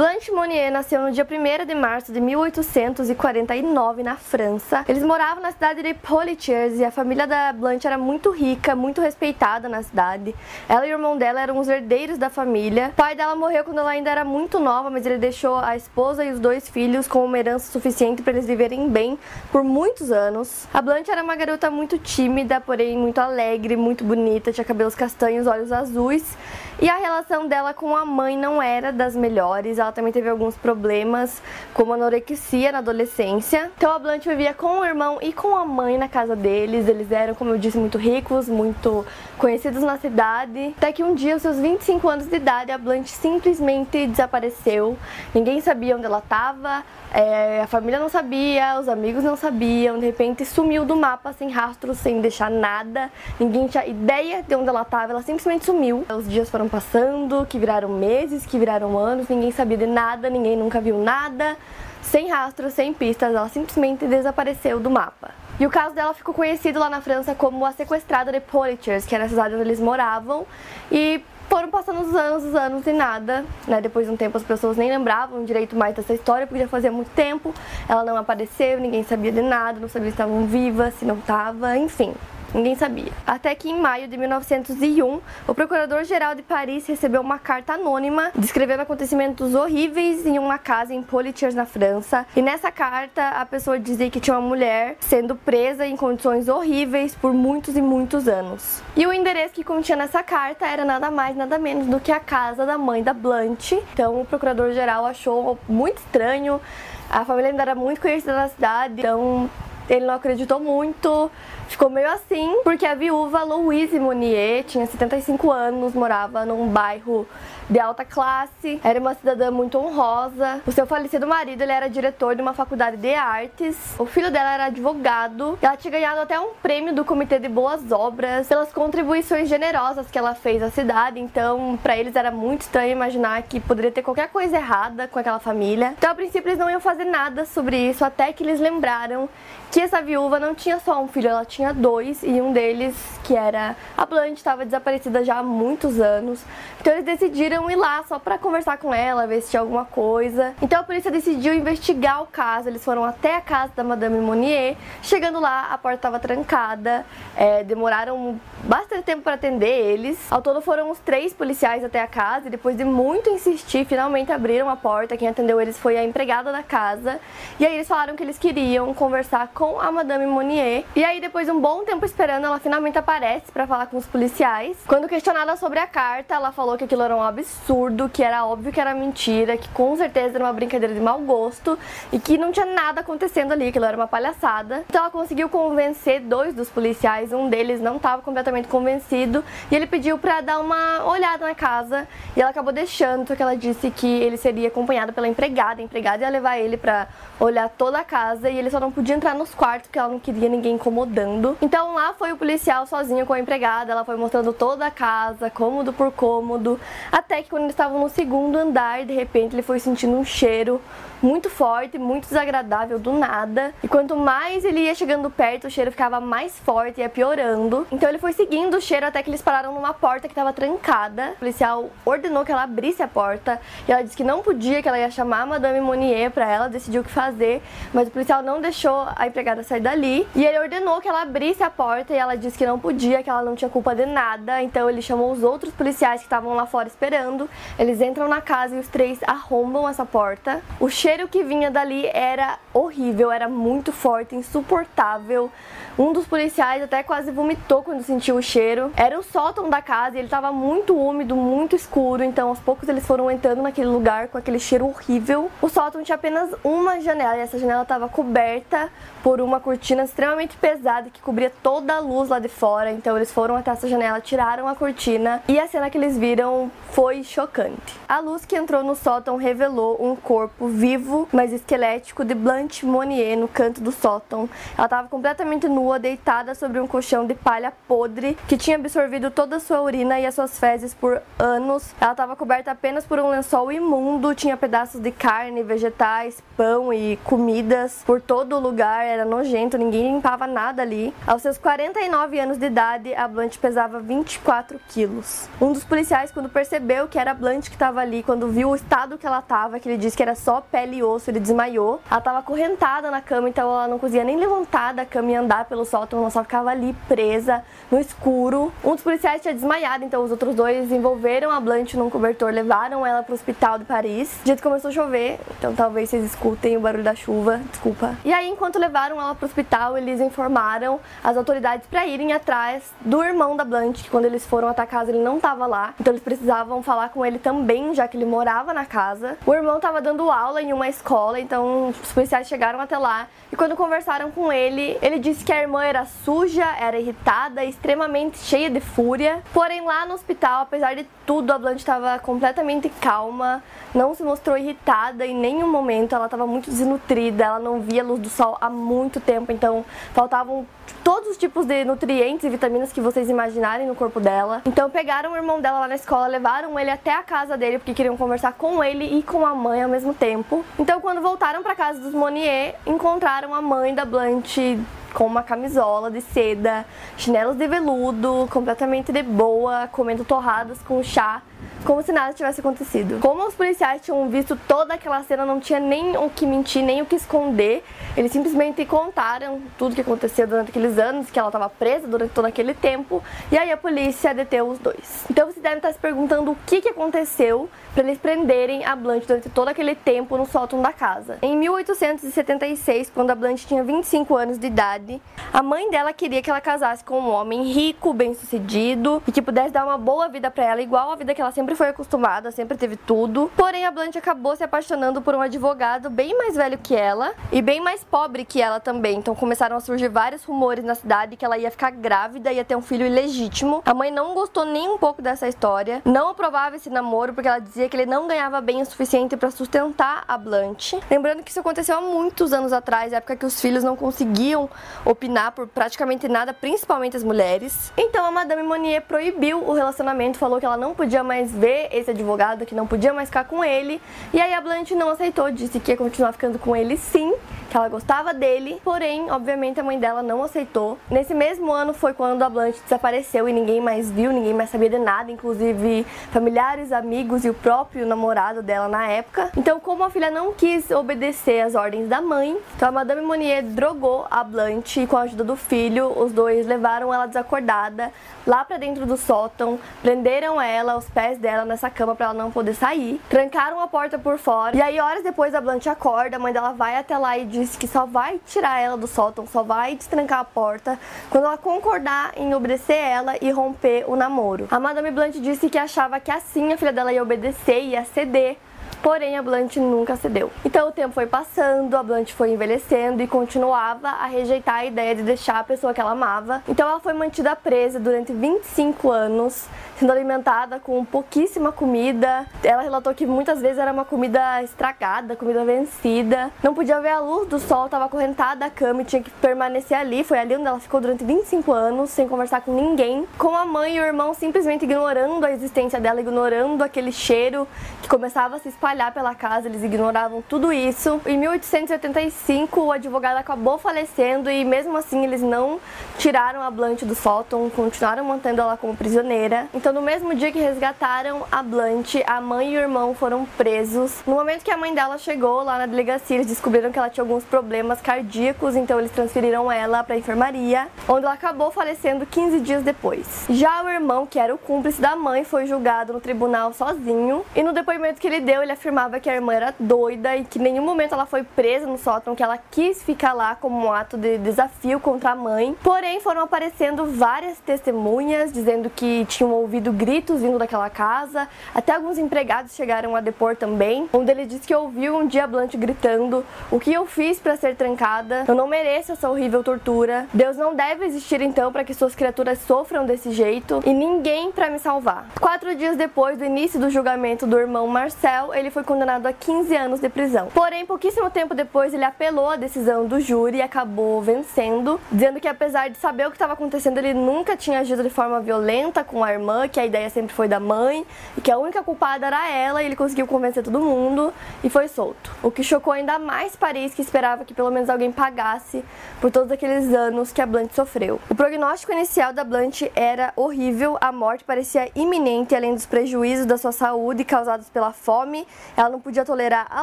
Blanche Monnier nasceu no dia 1 de março de 1849 na França. Eles moravam na cidade de Poitiers e a família da Blanche era muito rica, muito respeitada na cidade. Ela e o irmão dela eram os herdeiros da família. O pai dela morreu quando ela ainda era muito nova, mas ele deixou a esposa e os dois filhos com uma herança suficiente para eles viverem bem por muitos anos. A Blanche era uma garota muito tímida, porém muito alegre, muito bonita, tinha cabelos castanhos, olhos azuis. E a relação dela com a mãe não era das melhores ela também teve alguns problemas, como anorexia na adolescência. Então a Blanche vivia com o irmão e com a mãe na casa deles. Eles eram, como eu disse, muito ricos, muito conhecidos na cidade. Até que um dia, aos seus 25 anos de idade, a Blanche simplesmente desapareceu. Ninguém sabia onde ela estava, é, a família não sabia, os amigos não sabiam. De repente sumiu do mapa sem rastro, sem deixar nada. Ninguém tinha ideia de onde ela estava. Ela simplesmente sumiu. Os dias foram passando, que viraram meses, que viraram anos. Ninguém sabia nada, ninguém nunca viu nada, sem rastros, sem pistas, ela simplesmente desapareceu do mapa. E o caso dela ficou conhecido lá na França como a sequestrada de Poitiers, que era a cidade onde eles moravam, e foram passando os anos, os anos e nada, né? Depois de um tempo as pessoas nem lembravam direito mais dessa história, porque já fazia muito tempo, ela não apareceu, ninguém sabia de nada, não sabia se estavam vivas, se não estava, enfim. Ninguém sabia. Até que em maio de 1901, o Procurador-Geral de Paris recebeu uma carta anônima descrevendo acontecimentos horríveis em uma casa em Poitiers, na França. E nessa carta, a pessoa dizia que tinha uma mulher sendo presa em condições horríveis por muitos e muitos anos. E o endereço que continha nessa carta era nada mais, nada menos do que a casa da mãe da Blanche. Então, o Procurador-Geral achou muito estranho. A família ainda era muito conhecida na cidade, então ele não acreditou muito, ficou meio assim, porque a viúva Louise Monnier tinha 75 anos, morava num bairro de alta classe, era uma cidadã muito honrosa. O seu falecido marido ele era diretor de uma faculdade de artes. O filho dela era advogado. Ela tinha ganhado até um prêmio do Comitê de Boas Obras pelas contribuições generosas que ela fez à cidade. Então, para eles era muito estranho imaginar que poderia ter qualquer coisa errada com aquela família. Então, a princípio, eles não iam fazer nada sobre isso até que eles lembraram que essa viúva não tinha só um filho, ela tinha dois e um deles, que era a Blanche, estava desaparecida já há muitos anos. Então, eles decidiram ir lá só para conversar com ela, ver se tinha alguma coisa. Então a polícia decidiu investigar o caso. Eles foram até a casa da Madame Monnier. Chegando lá, a porta estava trancada. É, demoraram bastante tempo para atender eles. Ao todo foram os três policiais até a casa e depois de muito insistir, finalmente abriram a porta. Quem atendeu eles foi a empregada da casa. E aí eles falaram que eles queriam conversar com a Madame Monnier. E aí depois um bom tempo esperando, ela finalmente aparece para falar com os policiais. Quando questionada sobre a carta, ela falou que aquilo era um absurdo que era óbvio que era mentira, que com certeza era uma brincadeira de mau gosto e que não tinha nada acontecendo ali, que aquilo era uma palhaçada. Então ela conseguiu convencer dois dos policiais, um deles não estava completamente convencido e ele pediu para dar uma olhada na casa e ela acabou deixando, porque ela disse que ele seria acompanhado pela empregada, a empregada ia levar ele para olhar toda a casa e ele só não podia entrar nos quartos porque ela não queria ninguém incomodando. Então lá foi o policial sozinho com a empregada, ela foi mostrando toda a casa, cômodo por cômodo, até que quando eles estavam no segundo andar, de repente ele foi sentindo um cheiro muito forte, muito desagradável do nada. E quanto mais ele ia chegando perto, o cheiro ficava mais forte e ia piorando. Então ele foi seguindo o cheiro até que eles pararam numa porta que estava trancada. O policial ordenou que ela abrisse a porta e ela disse que não podia, que ela ia chamar a Madame Monnier para ela, decidiu o que fazer, mas o policial não deixou a empregada sair dali. E ele ordenou que ela abrisse a porta e ela disse que não podia, que ela não tinha culpa de nada. Então ele chamou os outros policiais que estavam lá fora esperando. Eles entram na casa e os três arrombam essa porta. O cheiro que vinha dali era horrível, era muito forte, insuportável. Um dos policiais até quase vomitou quando sentiu o cheiro. Era o sótão da casa e ele estava muito úmido, muito escuro, então aos poucos eles foram entrando naquele lugar com aquele cheiro horrível. O sótão tinha apenas uma janela e essa janela estava coberta por uma cortina extremamente pesada que cobria toda a luz lá de fora. Então eles foram até essa janela, tiraram a cortina e a cena que eles viram foi chocante. A luz que entrou no sótão revelou um corpo vivo, mas esquelético de Blanche Monnier no canto do sótão. Ela estava completamente nua, deitada sobre um colchão de palha podre que tinha absorvido toda a sua urina e as suas fezes por anos. Ela estava coberta apenas por um lençol imundo, tinha pedaços de carne, vegetais, pão e comidas por todo o lugar, era nojento, ninguém limpava nada ali. Aos seus 49 anos de idade, a Blanche pesava 24 quilos. Um dos policiais, quando percebeu que era a Blanche que estava ali, quando viu o estado que ela estava, que ele disse que era só pele e osso, ele desmaiou. Ela estava acorrentada na cama, então ela não conseguia nem levantar da cama e andar pelo sótão, ela só ficava ali presa no escuro. Um dos policiais tinha desmaiado, então os outros dois envolveram a Blanche num cobertor, levaram ela para o hospital de Paris. O jeito começou a chover, então talvez vocês escutem o barulho da chuva, desculpa. E aí, enquanto levaram ela para o hospital, eles informaram as autoridades para irem atrás do irmão da Blanche, que quando eles foram até a casa ele não estava lá, então eles precisavam falar com ele também, já que ele morava na casa. O irmão estava dando aula em uma escola, então os policiais chegaram até lá e quando conversaram com ele, ele disse que a irmã era suja, era irritada, extremamente cheia de fúria. Porém, lá no hospital, apesar de tudo, a Blanche estava completamente calma, não se mostrou irritada em nenhum momento, ela estava muito desnutrida, ela não via a luz do sol há muito tempo, então faltavam todos os tipos de nutrientes e vitaminas que vocês imaginarem no corpo dela. Então pegaram o irmão dela lá na escola, levaram ele até a casa dele porque queriam conversar com ele e com a mãe ao mesmo tempo. Então quando voltaram para casa dos Monier, encontraram a mãe da Blanche com uma camisola de seda, chinelos de veludo, completamente de boa, comendo torradas com chá como se nada tivesse acontecido. Como os policiais tinham visto toda aquela cena, não tinha nem o que mentir, nem o que esconder. Eles simplesmente contaram tudo que aconteceu durante aqueles anos, que ela estava presa durante todo aquele tempo, e aí a polícia deteu os dois. Então você deve estar se perguntando o que, que aconteceu para eles prenderem a Blanche durante todo aquele tempo no sótão da casa. Em 1876, quando a Blanche tinha 25 anos de idade, a mãe dela queria que ela casasse com um homem rico, bem-sucedido e que pudesse dar uma boa vida para ela, igual a vida que ela sempre foi acostumada, sempre teve tudo. Porém, a Blanche acabou se apaixonando por um advogado bem mais velho que ela e bem mais pobre que ela também. Então começaram a surgir vários rumores na cidade que ela ia ficar grávida ia ter um filho ilegítimo. A mãe não gostou nem um pouco dessa história, não aprovava esse namoro porque ela dizia que ele não ganhava bem o suficiente para sustentar a Blanche. Lembrando que isso aconteceu há muitos anos atrás, época que os filhos não conseguiam opinar por praticamente nada, principalmente as mulheres. Então a Madame Monnier proibiu o relacionamento, falou que ela não podia mais ver esse advogado, que não podia mais ficar com ele. E aí a Blanche não aceitou, disse que ia continuar ficando com ele sim, que ela gostava dele, porém, obviamente a mãe dela não aceitou. Nesse mesmo ano foi quando a Blanche desapareceu e ninguém mais viu, ninguém mais sabia de nada, inclusive familiares, amigos e o próprio namorado dela na época. Então, como a filha não quis obedecer às ordens da mãe, então a Madame Monnier drogou a Blanche e com a ajuda do filho, os dois levaram ela desacordada lá para dentro do sótão, prenderam ela, os pés dela nessa cama para ela não poder sair, trancaram a porta por fora. E aí horas depois a Blanche acorda, a mãe dela vai até lá e diz disse que só vai tirar ela do sótão, só vai destrancar a porta quando ela concordar em obedecer ela e romper o namoro. A Madame Blanche disse que achava que assim a filha dela ia obedecer e ia ceder Porém, a Blanche nunca cedeu. Então o tempo foi passando, a Blanche foi envelhecendo e continuava a rejeitar a ideia de deixar a pessoa que ela amava. Então ela foi mantida presa durante 25 anos, sendo alimentada com pouquíssima comida. Ela relatou que muitas vezes era uma comida estragada, comida vencida. Não podia ver a luz do sol, estava acorrentada à cama e tinha que permanecer ali. Foi ali onde ela ficou durante 25 anos, sem conversar com ninguém. Com a mãe e o irmão simplesmente ignorando a existência dela, ignorando aquele cheiro que começava a se espalhar espalhar pela casa, eles ignoravam tudo isso. Em 1885, o advogado acabou falecendo e mesmo assim eles não tiraram a Blanche do sótão, continuaram mantendo ela como prisioneira. Então, no mesmo dia que resgataram a Blanche, a mãe e o irmão foram presos. No momento que a mãe dela chegou lá na delegacia, eles descobriram que ela tinha alguns problemas cardíacos, então eles transferiram ela para enfermaria, onde ela acabou falecendo 15 dias depois. Já o irmão, que era o cúmplice da mãe, foi julgado no tribunal sozinho e no depoimento que ele deu, ele afirmava que a irmã era doida e que em nenhum momento ela foi presa no sótão, que ela quis ficar lá como um ato de desafio contra a mãe. Porém, foram aparecendo várias testemunhas dizendo que tinham ouvido gritos vindo daquela casa. Até alguns empregados chegaram a depor também. Um deles disse que ouviu um dia Blanche gritando: O que eu fiz para ser trancada? Eu não mereço essa horrível tortura. Deus não deve existir então para que suas criaturas sofram desse jeito e ninguém para me salvar. Quatro dias depois do início do julgamento do irmão Marcel, ele foi condenado a 15 anos de prisão. Porém, pouquíssimo tempo depois, ele apelou a decisão do júri e acabou vencendo, dizendo que apesar de saber o que estava acontecendo, ele nunca tinha agido de forma violenta com a irmã, que a ideia sempre foi da mãe e que a única culpada era ela, e ele conseguiu convencer todo mundo e foi solto. O que chocou ainda mais Paris, que esperava que pelo menos alguém pagasse por todos aqueles anos que a Blanche sofreu. O prognóstico inicial da Blanche era horrível, a morte parecia iminente, além dos prejuízos da sua saúde causados pela fome. Ela não podia tolerar a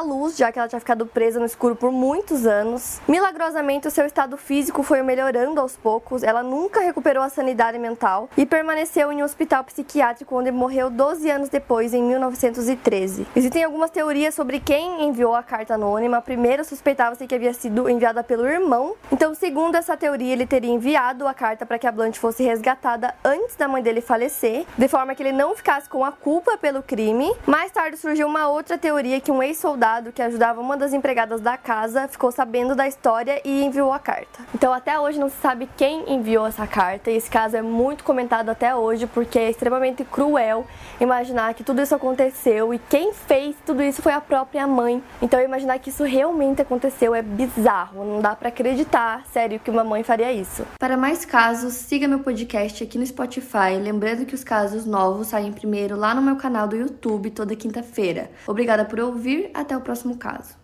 luz, já que ela tinha ficado presa no escuro por muitos anos. Milagrosamente, o seu estado físico foi melhorando aos poucos, ela nunca recuperou a sanidade mental e permaneceu em um hospital psiquiátrico onde morreu 12 anos depois, em 1913. Existem algumas teorias sobre quem enviou a carta anônima. A primeira suspeitava-se que havia sido enviada pelo irmão. Então, segundo essa teoria, ele teria enviado a carta para que a Blanche fosse resgatada antes da mãe dele falecer, de forma que ele não ficasse com a culpa pelo crime. Mais tarde surgiu uma outra teoria que um ex-soldado que ajudava uma das empregadas da casa ficou sabendo da história e enviou a carta. Então, até hoje não se sabe quem enviou essa carta, e esse caso é muito comentado até hoje porque é extremamente cruel imaginar que tudo isso aconteceu e quem fez tudo isso foi a própria mãe. Então, imaginar que isso realmente aconteceu é bizarro, não dá para acreditar, sério, que uma mãe faria isso. Para mais casos, siga meu podcast aqui no Spotify, lembrando que os casos novos saem primeiro lá no meu canal do YouTube toda quinta-feira. Obrigada por ouvir, até o próximo caso.